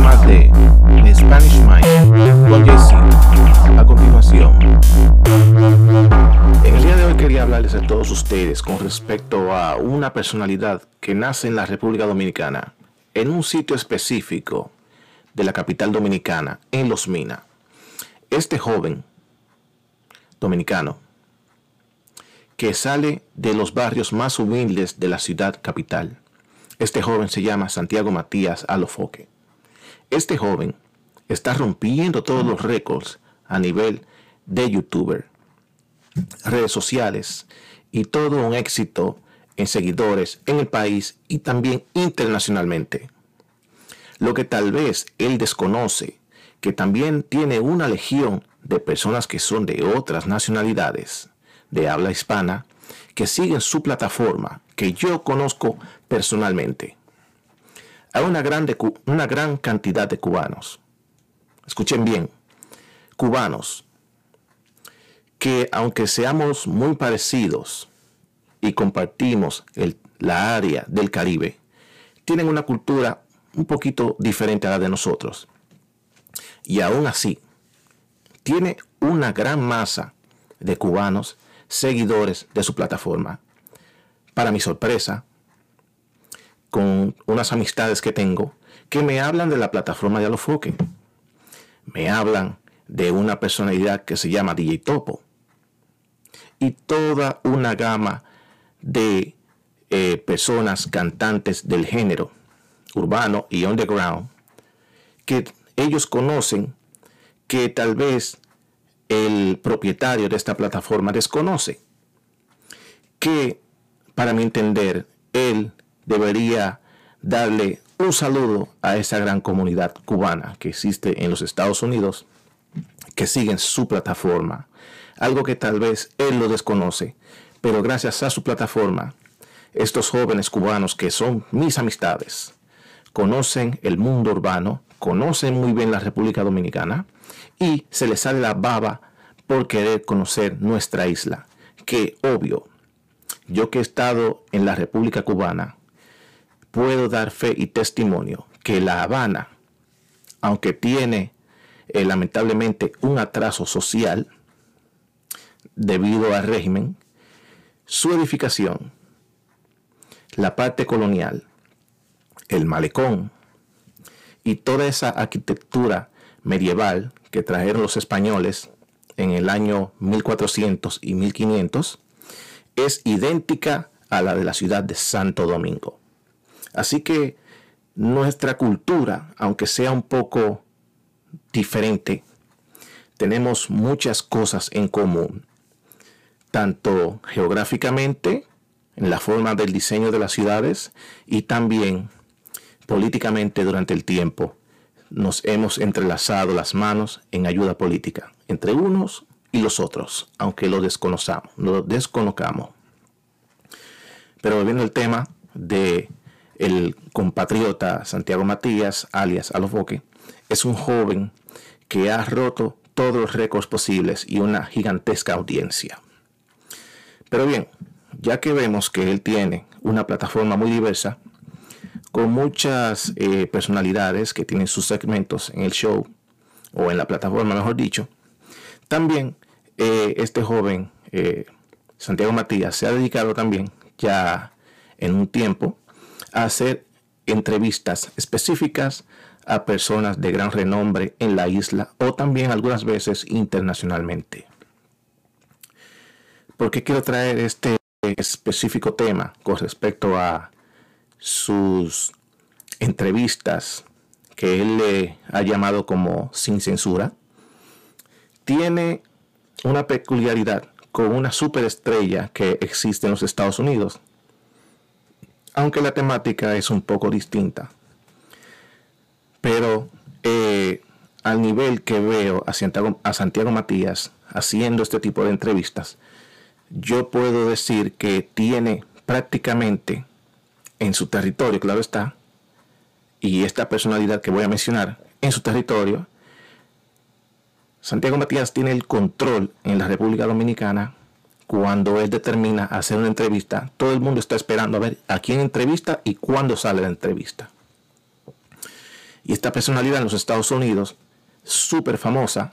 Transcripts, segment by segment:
más de Spanish Mind con. A continuación, en el día de hoy quería hablarles a todos ustedes con respecto a una personalidad que nace en la República Dominicana, en un sitio específico de la capital dominicana, en Los Minas. Este joven dominicano que sale de los barrios más humildes de la ciudad capital. Este joven se llama Santiago Matías Alofoque. Este joven está rompiendo todos los récords a nivel de youtuber, redes sociales y todo un éxito en seguidores en el país y también internacionalmente. Lo que tal vez él desconoce, que también tiene una legión de personas que son de otras nacionalidades, de habla hispana, que siguen su plataforma, que yo conozco personalmente. Hay una, una gran cantidad de cubanos, escuchen bien, cubanos, que aunque seamos muy parecidos y compartimos la área del Caribe, tienen una cultura un poquito diferente a la de nosotros. Y aún así, tiene una gran masa de cubanos seguidores de su plataforma. Para mi sorpresa, con unas amistades que tengo que me hablan de la plataforma de Alofoque. Me hablan de una personalidad que se llama DJ Topo. Y toda una gama de eh, personas cantantes del género urbano y underground que ellos conocen que tal vez el propietario de esta plataforma desconoce. Que, para mi entender, él debería darle un saludo a esa gran comunidad cubana que existe en los Estados Unidos, que siguen su plataforma. Algo que tal vez él lo desconoce, pero gracias a su plataforma, estos jóvenes cubanos que son mis amistades, conocen el mundo urbano, conocen muy bien la República Dominicana y se les sale la baba por querer conocer nuestra isla. Que obvio, yo que he estado en la República Cubana, puedo dar fe y testimonio que La Habana, aunque tiene eh, lamentablemente un atraso social debido al régimen, su edificación, la parte colonial, el malecón y toda esa arquitectura medieval que trajeron los españoles en el año 1400 y 1500 es idéntica a la de la ciudad de Santo Domingo. Así que nuestra cultura, aunque sea un poco diferente, tenemos muchas cosas en común, tanto geográficamente, en la forma del diseño de las ciudades y también políticamente durante el tiempo nos hemos entrelazado las manos en ayuda política entre unos y los otros, aunque lo desconozcamos, lo desconozcamos. Pero volviendo al tema de el compatriota Santiago Matías, alias Alofoque, es un joven que ha roto todos los récords posibles y una gigantesca audiencia. Pero bien, ya que vemos que él tiene una plataforma muy diversa, con muchas eh, personalidades que tienen sus segmentos en el show o en la plataforma, mejor dicho. También eh, este joven, eh, Santiago Matías, se ha dedicado también ya en un tiempo hacer entrevistas específicas a personas de gran renombre en la isla o también algunas veces internacionalmente. ¿Por qué quiero traer este específico tema con respecto a sus entrevistas que él le ha llamado como sin censura, tiene una peculiaridad con una superestrella que existe en los Estados Unidos, aunque la temática es un poco distinta. Pero eh, al nivel que veo a Santiago, a Santiago Matías haciendo este tipo de entrevistas, yo puedo decir que tiene prácticamente en su territorio, claro está, y esta personalidad que voy a mencionar en su territorio, Santiago Matías tiene el control en la República Dominicana cuando él determina hacer una entrevista. Todo el mundo está esperando a ver a quién entrevista y cuándo sale la entrevista. Y esta personalidad en los Estados Unidos, súper famosa,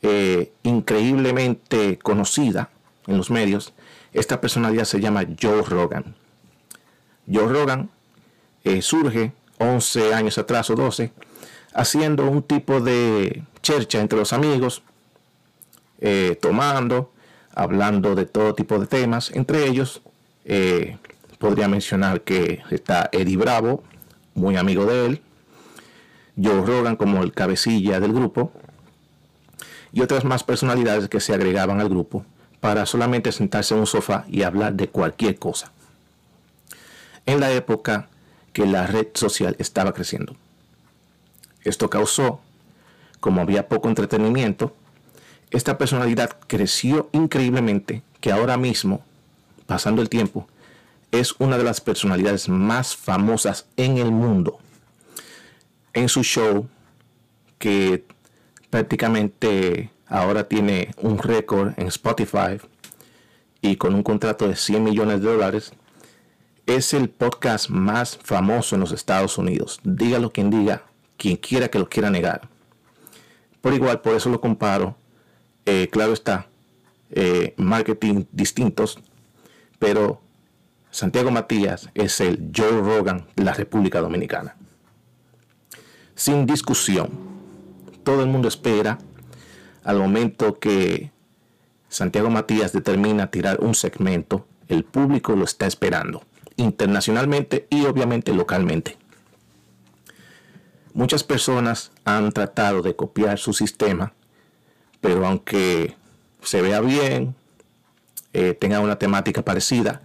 eh, increíblemente conocida en los medios, esta personalidad se llama Joe Rogan. Joe Rogan eh, surge 11 años atrás o 12, haciendo un tipo de chercha entre los amigos, eh, tomando, hablando de todo tipo de temas. Entre ellos, eh, podría mencionar que está Eddie Bravo, muy amigo de él, Joe Rogan como el cabecilla del grupo, y otras más personalidades que se agregaban al grupo para solamente sentarse en un sofá y hablar de cualquier cosa. En la época que la red social estaba creciendo. Esto causó, como había poco entretenimiento, esta personalidad creció increíblemente que ahora mismo, pasando el tiempo, es una de las personalidades más famosas en el mundo. En su show, que prácticamente ahora tiene un récord en Spotify y con un contrato de 100 millones de dólares, es el podcast más famoso en los Estados Unidos. Dígalo quien diga, quien quiera que lo quiera negar. Por igual, por eso lo comparo eh, claro está, eh, marketing distintos, pero Santiago Matías es el Joe Rogan de la República Dominicana. Sin discusión, todo el mundo espera al momento que Santiago Matías determina tirar un segmento, el público lo está esperando, internacionalmente y obviamente localmente. Muchas personas han tratado de copiar su sistema pero aunque se vea bien, eh, tenga una temática parecida,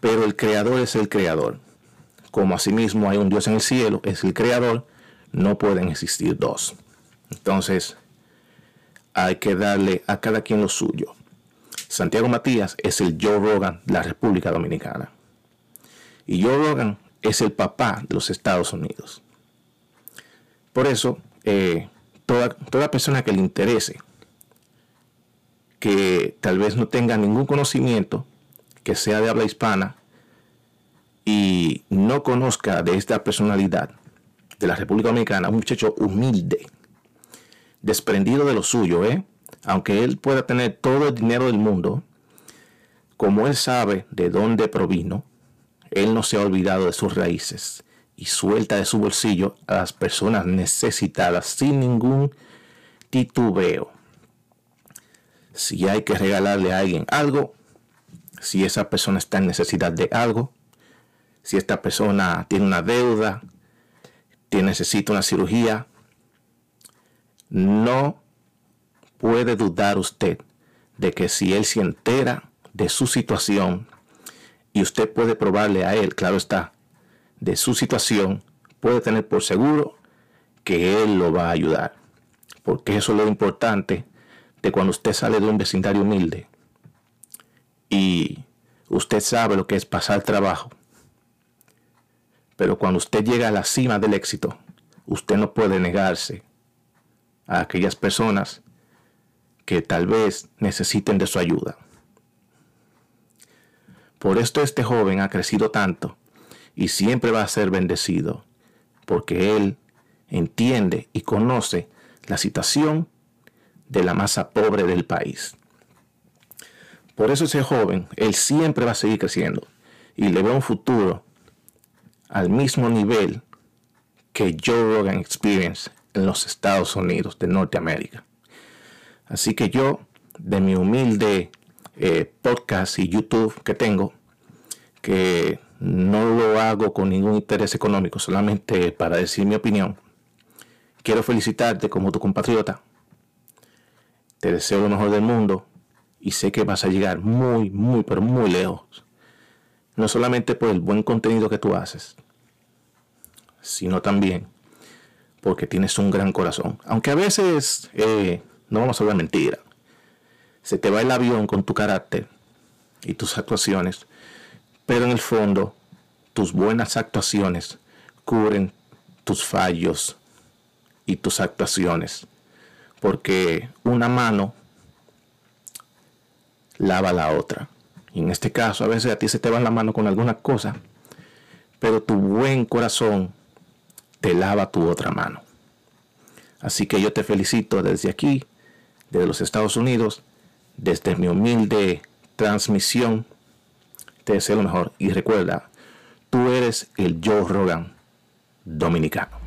pero el creador es el creador. Como asimismo hay un Dios en el cielo, es el creador, no pueden existir dos. Entonces, hay que darle a cada quien lo suyo. Santiago Matías es el Joe Rogan de la República Dominicana. Y Joe Rogan es el papá de los Estados Unidos. Por eso, eh, toda, toda persona que le interese que tal vez no tenga ningún conocimiento, que sea de habla hispana y no conozca de esta personalidad de la República Dominicana, un muchacho humilde, desprendido de lo suyo, ¿eh? aunque él pueda tener todo el dinero del mundo, como él sabe de dónde provino, él no se ha olvidado de sus raíces y suelta de su bolsillo a las personas necesitadas sin ningún titubeo si hay que regalarle a alguien algo, si esa persona está en necesidad de algo, si esta persona tiene una deuda, tiene, necesita una cirugía, no puede dudar usted de que si él se entera de su situación y usted puede probarle a él, claro está, de su situación, puede tener por seguro que él lo va a ayudar. Porque eso es lo importante cuando usted sale de un vecindario humilde y usted sabe lo que es pasar trabajo, pero cuando usted llega a la cima del éxito, usted no puede negarse a aquellas personas que tal vez necesiten de su ayuda. Por esto este joven ha crecido tanto y siempre va a ser bendecido, porque él entiende y conoce la situación de la masa pobre del país. Por eso ese joven, él siempre va a seguir creciendo y le ve un futuro al mismo nivel que Joe Rogan Experience en los Estados Unidos de Norteamérica. Así que yo, de mi humilde eh, podcast y YouTube que tengo, que no lo hago con ningún interés económico, solamente para decir mi opinión, quiero felicitarte como tu compatriota te deseo lo mejor del mundo y sé que vas a llegar muy, muy, pero muy lejos. No solamente por el buen contenido que tú haces, sino también porque tienes un gran corazón. Aunque a veces, eh, no vamos a hablar mentira, se te va el avión con tu carácter y tus actuaciones, pero en el fondo tus buenas actuaciones cubren tus fallos y tus actuaciones porque una mano lava la otra. Y en este caso, a veces a ti se te va la mano con alguna cosa, pero tu buen corazón te lava tu otra mano. Así que yo te felicito desde aquí, desde los Estados Unidos, desde mi humilde transmisión. Te deseo lo mejor y recuerda, tú eres el Joe Rogan dominicano.